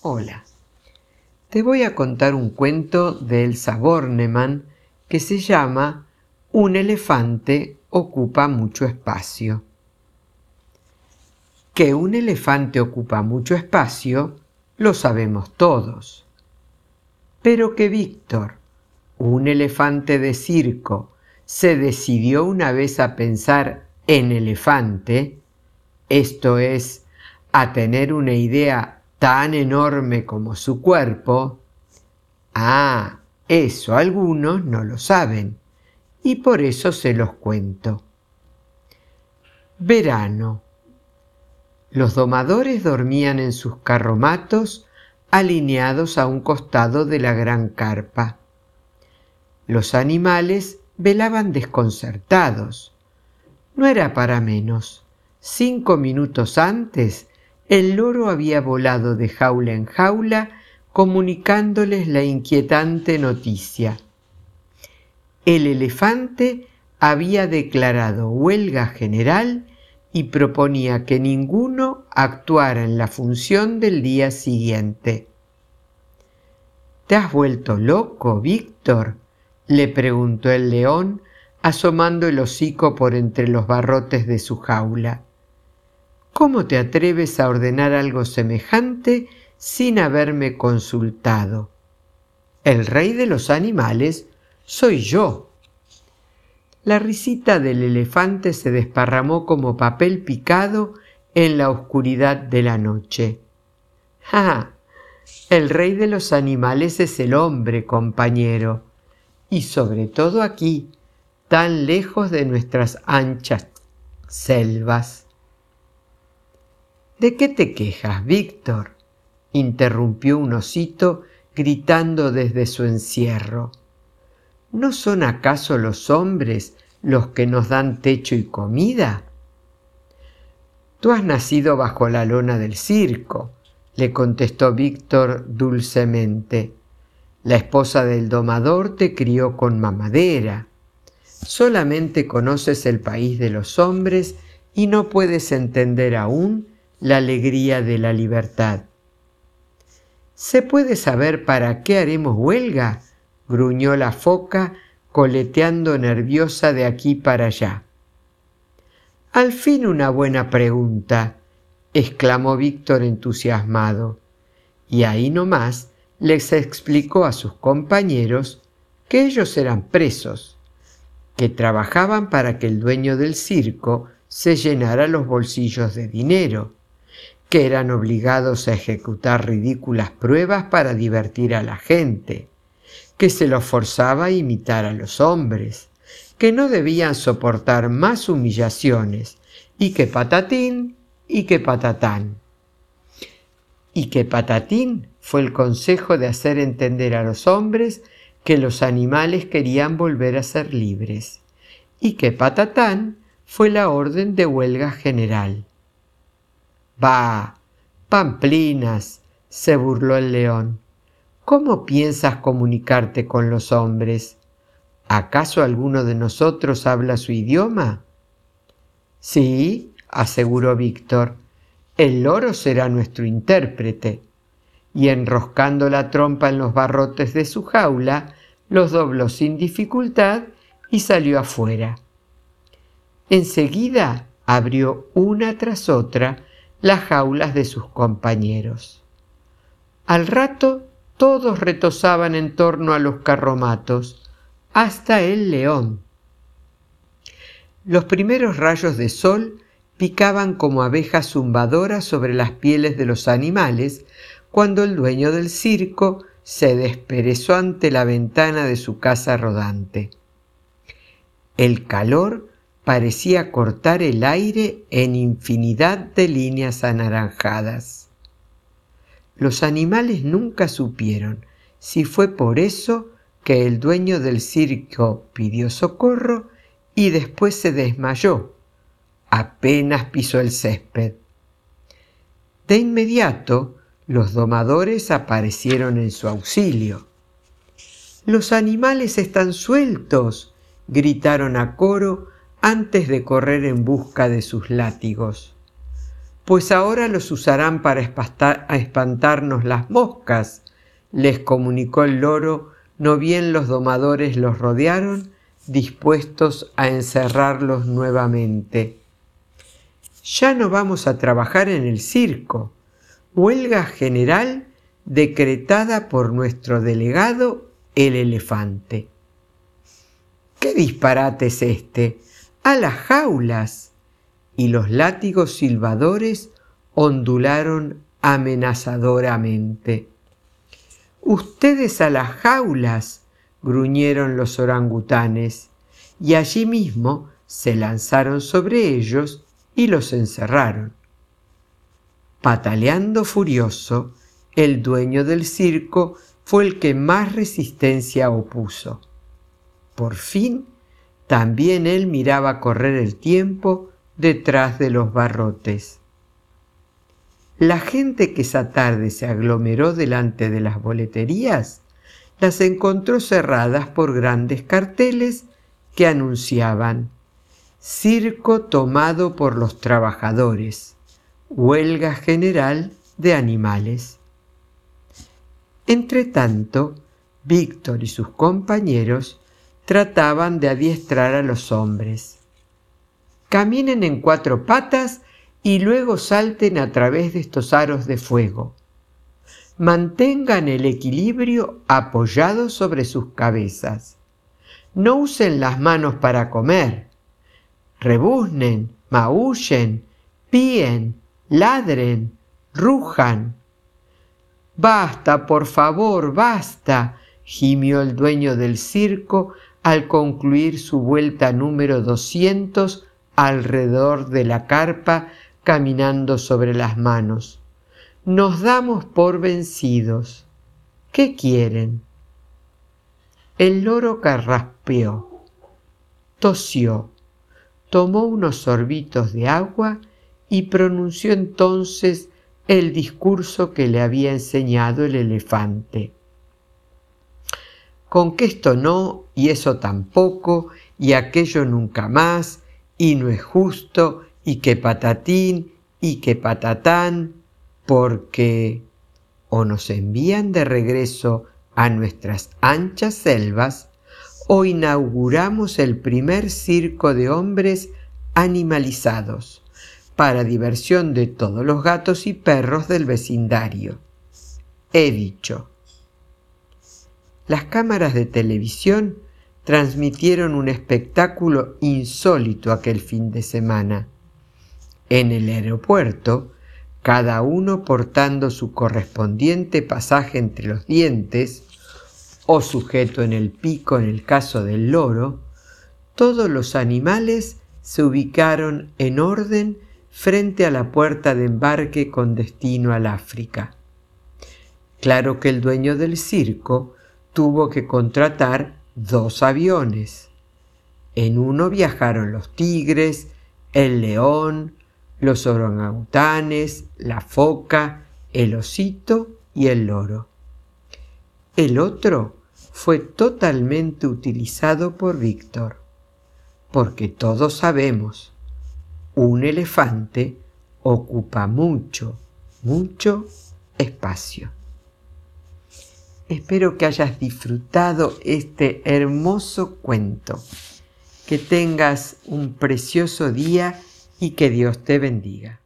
Hola, te voy a contar un cuento de Elsa Bornemann que se llama Un elefante ocupa mucho espacio. Que un elefante ocupa mucho espacio lo sabemos todos. Pero que Víctor, un elefante de circo, se decidió una vez a pensar en elefante, esto es, a tener una idea tan enorme como su cuerpo, ah, eso algunos no lo saben y por eso se los cuento. Verano. Los domadores dormían en sus carromatos alineados a un costado de la gran carpa. Los animales velaban desconcertados. No era para menos. Cinco minutos antes, el loro había volado de jaula en jaula comunicándoles la inquietante noticia. El elefante había declarado huelga general y proponía que ninguno actuara en la función del día siguiente. ¿Te has vuelto loco, Víctor? le preguntó el león, asomando el hocico por entre los barrotes de su jaula. ¿Cómo te atreves a ordenar algo semejante sin haberme consultado? El rey de los animales soy yo. La risita del elefante se desparramó como papel picado en la oscuridad de la noche. ¡Ja! El rey de los animales es el hombre, compañero, y sobre todo aquí, tan lejos de nuestras anchas selvas. ¿De qué te quejas, Víctor? interrumpió un osito gritando desde su encierro. ¿No son acaso los hombres los que nos dan techo y comida? Tú has nacido bajo la lona del circo, le contestó Víctor dulcemente. La esposa del domador te crió con mamadera. Solamente conoces el país de los hombres y no puedes entender aún la alegría de la libertad. ¿Se puede saber para qué haremos huelga? gruñó la foca, coleteando nerviosa de aquí para allá. Al fin una buena pregunta, exclamó Víctor entusiasmado. Y ahí nomás les explicó a sus compañeros que ellos eran presos, que trabajaban para que el dueño del circo se llenara los bolsillos de dinero, que eran obligados a ejecutar ridículas pruebas para divertir a la gente, que se los forzaba a imitar a los hombres, que no debían soportar más humillaciones, y que patatín y que patatán. Y que patatín fue el consejo de hacer entender a los hombres que los animales querían volver a ser libres, y que patatán fue la orden de huelga general. Bah, pamplinas, se burló el león. ¿Cómo piensas comunicarte con los hombres? ¿Acaso alguno de nosotros habla su idioma? Sí, aseguró Víctor, el loro será nuestro intérprete. Y enroscando la trompa en los barrotes de su jaula, los dobló sin dificultad y salió afuera. Enseguida abrió una tras otra las jaulas de sus compañeros. Al rato todos retozaban en torno a los carromatos, hasta el león. Los primeros rayos de sol picaban como abejas zumbadoras sobre las pieles de los animales cuando el dueño del circo se desperezó ante la ventana de su casa rodante. El calor parecía cortar el aire en infinidad de líneas anaranjadas. Los animales nunca supieron si fue por eso que el dueño del circo pidió socorro y después se desmayó. Apenas pisó el césped. De inmediato, los domadores aparecieron en su auxilio. Los animales están sueltos, gritaron a coro antes de correr en busca de sus látigos. pues ahora los usarán para espantarnos las moscas, les comunicó el loro, no bien los domadores los rodearon, dispuestos a encerrarlos nuevamente. Ya no vamos a trabajar en el circo. Huelga general decretada por nuestro delegado, el elefante. ¿Qué disparate es este? A las jaulas y los látigos silbadores ondularon amenazadoramente. Ustedes a las jaulas, gruñeron los orangutanes, y allí mismo se lanzaron sobre ellos y los encerraron. Pataleando furioso, el dueño del circo fue el que más resistencia opuso. Por fin, también él miraba correr el tiempo detrás de los barrotes. La gente que esa tarde se aglomeró delante de las boleterías las encontró cerradas por grandes carteles que anunciaban Circo tomado por los trabajadores, huelga general de animales. Entretanto, Víctor y sus compañeros trataban de adiestrar a los hombres caminen en cuatro patas y luego salten a través de estos aros de fuego. Mantengan el equilibrio apoyado sobre sus cabezas. No usen las manos para comer. Rebuznen, maullen, píen, ladren, rujan. Basta, por favor, basta, gimió el dueño del circo al concluir su vuelta número doscientos alrededor de la carpa caminando sobre las manos. Nos damos por vencidos. ¿Qué quieren? El loro carraspeó, tosió, tomó unos sorbitos de agua y pronunció entonces el discurso que le había enseñado el elefante. Con que esto no, y eso tampoco, y aquello nunca más, y no es justo, y que patatín, y que patatán, porque o nos envían de regreso a nuestras anchas selvas, o inauguramos el primer circo de hombres animalizados, para diversión de todos los gatos y perros del vecindario. He dicho. Las cámaras de televisión transmitieron un espectáculo insólito aquel fin de semana. En el aeropuerto, cada uno portando su correspondiente pasaje entre los dientes, o sujeto en el pico en el caso del loro, todos los animales se ubicaron en orden frente a la puerta de embarque con destino al África. Claro que el dueño del circo tuvo que contratar dos aviones. En uno viajaron los tigres, el león, los orangutanes, la foca, el osito y el loro. El otro fue totalmente utilizado por Víctor, porque todos sabemos, un elefante ocupa mucho, mucho espacio. Espero que hayas disfrutado este hermoso cuento. Que tengas un precioso día y que Dios te bendiga.